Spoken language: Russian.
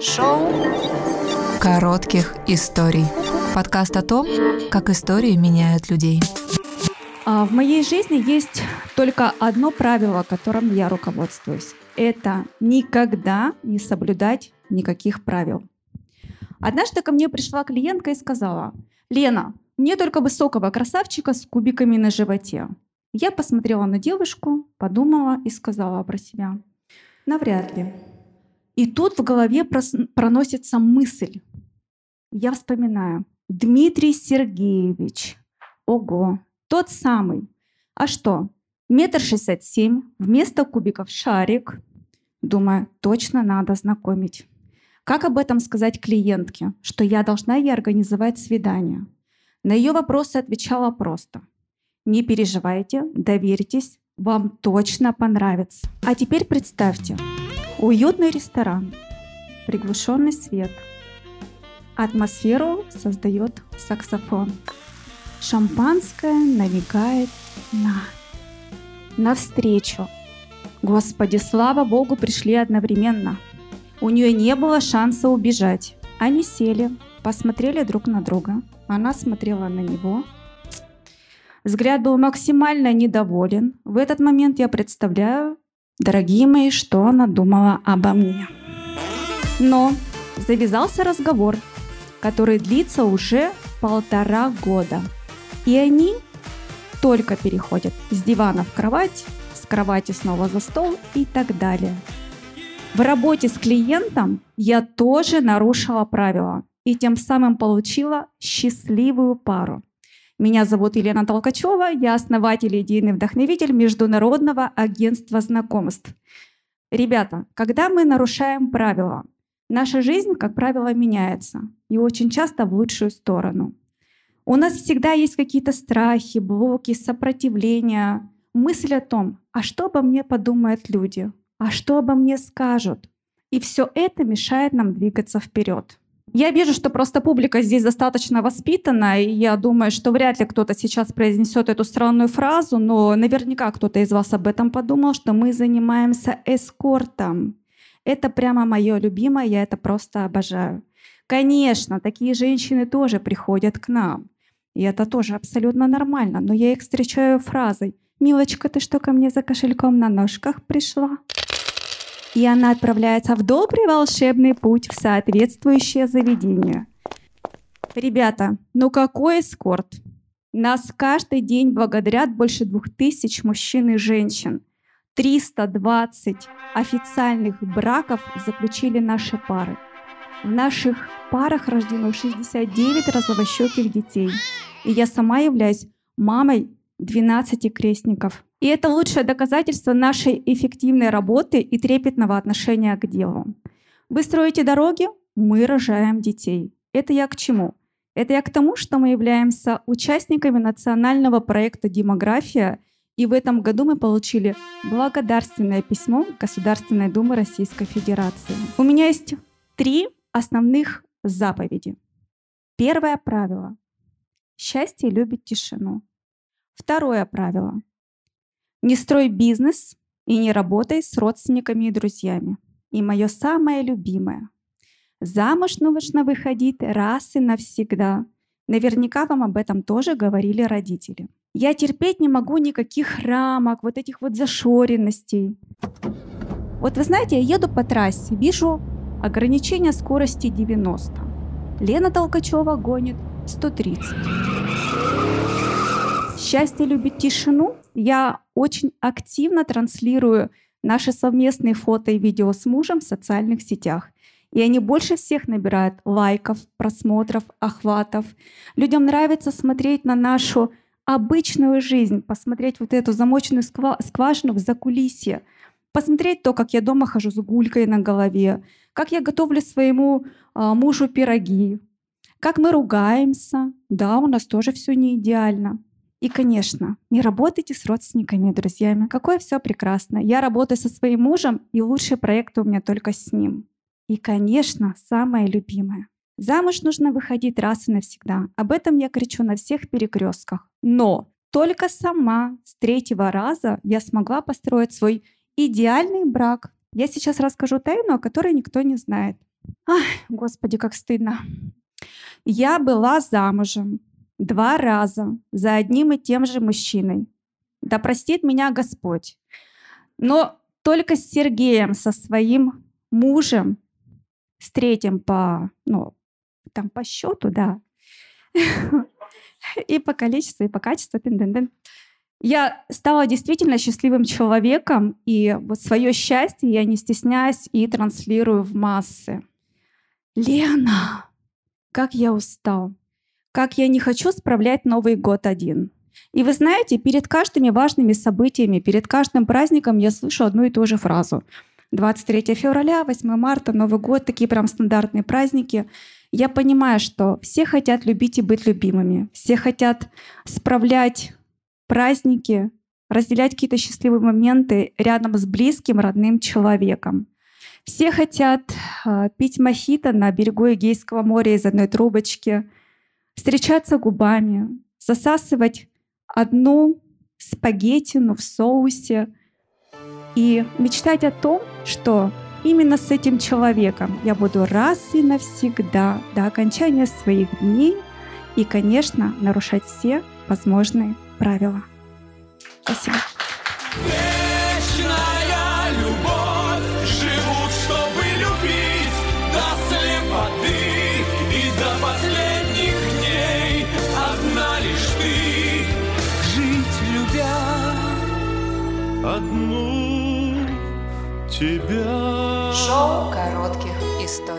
Шоу коротких историй. Подкаст о том, как истории меняют людей. А в моей жизни есть только одно правило, которым я руководствуюсь. Это никогда не соблюдать никаких правил. Однажды ко мне пришла клиентка и сказала, «Лена, мне только высокого красавчика с кубиками на животе». Я посмотрела на девушку, подумала и сказала про себя, «Навряд ли». И тут в голове проносится мысль. Я вспоминаю. Дмитрий Сергеевич. Ого, тот самый. А что? Метр шестьдесят семь, вместо кубиков шарик. Думаю, точно надо знакомить. Как об этом сказать клиентке, что я должна ей организовать свидание? На ее вопросы отвечала просто. Не переживайте, доверьтесь, вам точно понравится. А теперь представьте, Уютный ресторан, приглушенный свет. Атмосферу создает саксофон. Шампанское навигает на навстречу. Господи, слава Богу, пришли одновременно. У нее не было шанса убежать. Они сели, посмотрели друг на друга. Она смотрела на него. Взгляд был максимально недоволен. В этот момент я представляю, Дорогие мои, что она думала обо мне? Но завязался разговор, который длится уже полтора года. И они только переходят с дивана в кровать, с кровати снова за стол и так далее. В работе с клиентом я тоже нарушила правила и тем самым получила счастливую пару. Меня зовут Елена Толкачева, я основатель и идейный вдохновитель Международного агентства знакомств. Ребята, когда мы нарушаем правила, наша жизнь, как правило, меняется, и очень часто в лучшую сторону. У нас всегда есть какие-то страхи, блоки, сопротивления, мысль о том, а что обо мне подумают люди, а что обо мне скажут. И все это мешает нам двигаться вперед. Я вижу, что просто публика здесь достаточно воспитана, и я думаю, что вряд ли кто-то сейчас произнесет эту странную фразу, но наверняка кто-то из вас об этом подумал, что мы занимаемся эскортом. Это прямо мое любимое, я это просто обожаю. Конечно, такие женщины тоже приходят к нам. И это тоже абсолютно нормально, но я их встречаю фразой «Милочка, ты что ко мне за кошельком на ножках пришла?» И она отправляется в добрый волшебный путь в соответствующее заведение. Ребята, ну какой эскорт? Нас каждый день благодарят больше двух тысяч мужчин и женщин. 320 официальных браков заключили наши пары. В наших парах рождено 69 розовощеких детей. И я сама являюсь мамой 12 крестников. И это лучшее доказательство нашей эффективной работы и трепетного отношения к делу. Вы строите дороги, мы рожаем детей. Это я к чему? Это я к тому, что мы являемся участниками национального проекта «Демография», и в этом году мы получили благодарственное письмо Государственной Думы Российской Федерации. У меня есть три основных заповеди. Первое правило. Счастье любит тишину. Второе правило. Не строй бизнес и не работай с родственниками и друзьями. И мое самое любимое. Замуж нужно выходить раз и навсегда. Наверняка вам об этом тоже говорили родители. Я терпеть не могу никаких рамок, вот этих вот зашоренностей. Вот вы знаете, я еду по трассе, вижу ограничение скорости 90. Лена Толкачева гонит 130 счастье любит тишину, я очень активно транслирую наши совместные фото и видео с мужем в социальных сетях. И они больше всех набирают лайков, просмотров, охватов. Людям нравится смотреть на нашу обычную жизнь, посмотреть вот эту замоченную скважину в закулисье, посмотреть то, как я дома хожу с гулькой на голове, как я готовлю своему э, мужу пироги, как мы ругаемся. Да, у нас тоже все не идеально. И, конечно, не работайте с родственниками и друзьями. Какое все прекрасно. Я работаю со своим мужем, и лучшие проекты у меня только с ним. И, конечно, самое любимое. Замуж нужно выходить раз и навсегда. Об этом я кричу на всех перекрестках. Но только сама с третьего раза я смогла построить свой идеальный брак. Я сейчас расскажу тайну, о которой никто не знает. Ай, господи, как стыдно. Я была замужем два раза за одним и тем же мужчиной. Да простит меня Господь. Но только с Сергеем, со своим мужем, с третьим по, ну, там по счету, да, и по количеству, и по качеству. Я стала действительно счастливым человеком, и вот свое счастье я не стесняюсь и транслирую в массы. Лена, как я устал, как я не хочу справлять Новый год один. И вы знаете, перед каждыми важными событиями, перед каждым праздником я слышу одну и ту же фразу. 23 февраля, 8 марта, Новый год, такие прям стандартные праздники. Я понимаю, что все хотят любить и быть любимыми. Все хотят справлять праздники, разделять какие-то счастливые моменты рядом с близким, родным человеком. Все хотят э, пить мохито на берегу Эгейского моря из одной трубочки, встречаться губами, засасывать одну спагеттину в соусе и мечтать о том, что именно с этим человеком я буду раз и навсегда до окончания своих дней и, конечно, нарушать все возможные правила. Спасибо. одну тебя. Шоу коротких историй.